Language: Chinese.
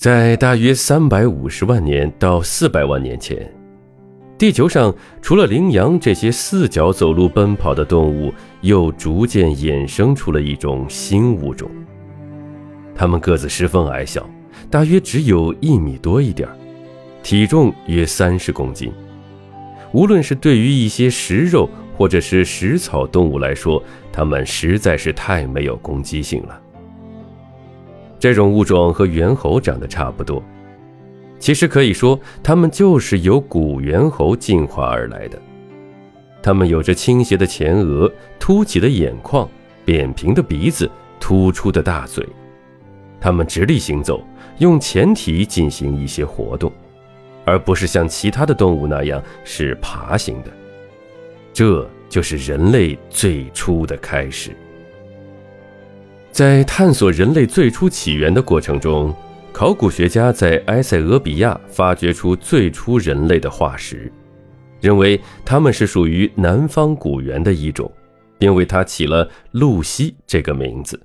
在大约三百五十万年到四百万年前，地球上除了羚羊这些四脚走路奔跑的动物，又逐渐衍生出了一种新物种。它们个子十分矮小，大约只有一米多一点体重约三十公斤。无论是对于一些食肉或者是食草动物来说，它们实在是太没有攻击性了。这种物种和猿猴长得差不多，其实可以说，它们就是由古猿猴进化而来的。它们有着倾斜的前额、凸起的眼眶、扁平的鼻子、突出的大嘴。它们直立行走，用前蹄进行一些活动。而不是像其他的动物那样是爬行的，这就是人类最初的开始。在探索人类最初起源的过程中，考古学家在埃塞俄比亚发掘出最初人类的化石，认为他们是属于南方古猿的一种，并为它起了露西这个名字。